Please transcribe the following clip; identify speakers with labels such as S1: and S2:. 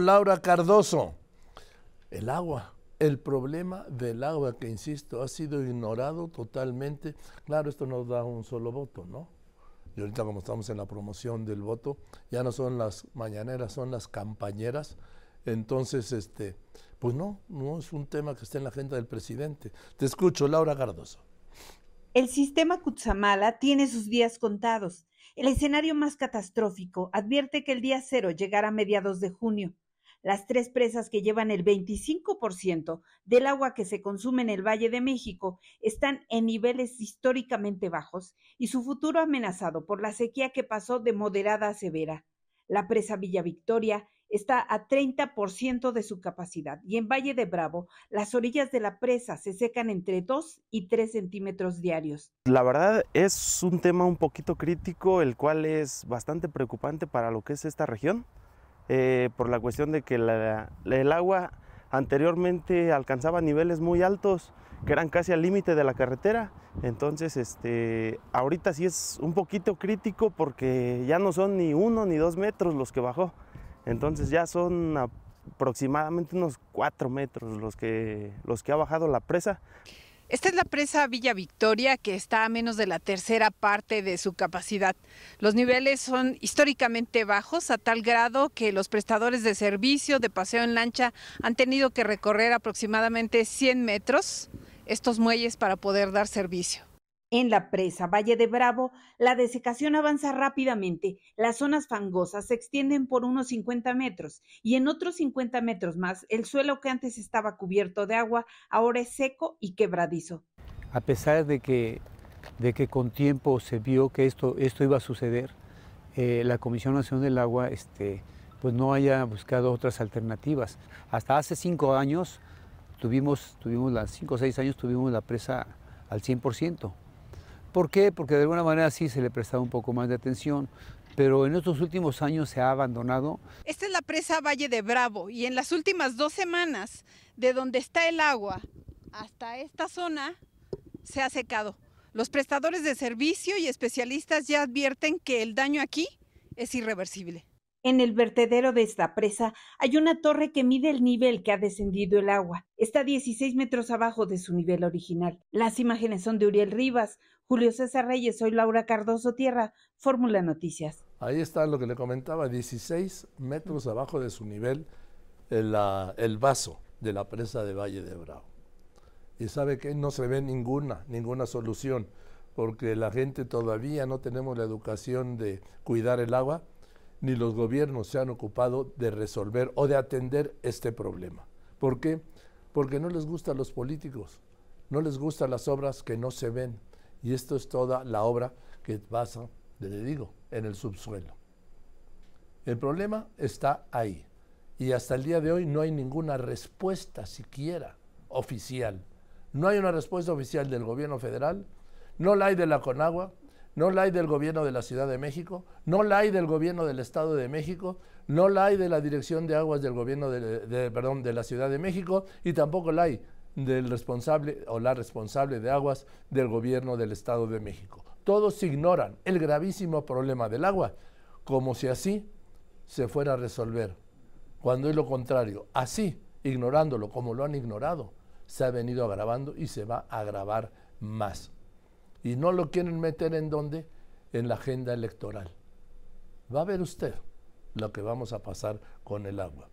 S1: Laura Cardoso, el agua, el problema del agua que, insisto, ha sido ignorado totalmente. Claro, esto nos da un solo voto, ¿no? Y ahorita como estamos en la promoción del voto, ya no son las mañaneras, son las campañeras. Entonces, este, pues no, no es un tema que esté en la agenda del presidente. Te escucho, Laura Cardoso.
S2: El sistema Kutsamala tiene sus días contados. El escenario más catastrófico advierte que el día cero llegará a mediados de junio. Las tres presas que llevan el 25% del agua que se consume en el Valle de México están en niveles históricamente bajos y su futuro amenazado por la sequía que pasó de moderada a severa. La presa Villa Victoria está a 30% de su capacidad y en Valle de Bravo las orillas de la presa se secan entre 2 y 3 centímetros diarios.
S3: La verdad es un tema un poquito crítico, el cual es bastante preocupante para lo que es esta región. Eh, por la cuestión de que el agua anteriormente alcanzaba niveles muy altos, que eran casi al límite de la carretera. Entonces, este, ahorita sí es un poquito crítico porque ya no son ni uno ni dos metros los que bajó. Entonces ya son aproximadamente unos cuatro metros los que, los que ha bajado la presa.
S4: Esta es la presa Villa Victoria, que está a menos de la tercera parte de su capacidad. Los niveles son históricamente bajos, a tal grado que los prestadores de servicio de paseo en lancha han tenido que recorrer aproximadamente 100 metros estos muelles para poder dar servicio.
S2: En la presa Valle de Bravo, la desecación avanza rápidamente. Las zonas fangosas se extienden por unos 50 metros y en otros 50 metros más, el suelo que antes estaba cubierto de agua ahora es seco y quebradizo.
S5: A pesar de que, de que con tiempo se vio que esto, esto iba a suceder, eh, la Comisión Nacional del Agua este, pues no haya buscado otras alternativas. Hasta hace cinco años tuvimos, tuvimos las cinco o seis años tuvimos la presa al 100%. ¿Por qué? Porque de alguna manera sí se le prestaba un poco más de atención, pero en estos últimos años se ha abandonado.
S4: Esta es la presa Valle de Bravo y en las últimas dos semanas, de donde está el agua hasta esta zona, se ha secado. Los prestadores de servicio y especialistas ya advierten que el daño aquí es irreversible.
S2: En el vertedero de esta presa hay una torre que mide el nivel que ha descendido el agua. Está 16 metros abajo de su nivel original. Las imágenes son de Uriel Rivas, Julio César Reyes, soy Laura Cardoso Tierra, Fórmula Noticias.
S1: Ahí está lo que le comentaba, 16 metros abajo de su nivel el, el vaso de la presa de Valle de Bravo. Y sabe que no se ve ninguna, ninguna solución, porque la gente todavía no tenemos la educación de cuidar el agua, ni los gobiernos se han ocupado de resolver o de atender este problema. ¿Por qué? Porque no les gustan los políticos, no les gustan las obras que no se ven y esto es toda la obra que pasa, le digo, en el subsuelo. El problema está ahí. Y hasta el día de hoy no hay ninguna respuesta siquiera oficial. No hay una respuesta oficial del gobierno federal, no la hay de la Conagua, no la hay del gobierno de la Ciudad de México, no la hay del gobierno del Estado de México, no la hay de la Dirección de Aguas del gobierno de, de la Ciudad de México y tampoco la hay del responsable o la responsable de aguas del gobierno del Estado de México. Todos ignoran el gravísimo problema del agua, como si así se fuera a resolver, cuando es lo contrario. Así, ignorándolo como lo han ignorado, se ha venido agravando y se va a agravar más. Y no lo quieren meter en dónde? En la agenda electoral. Va a ver usted lo que vamos a pasar con el agua.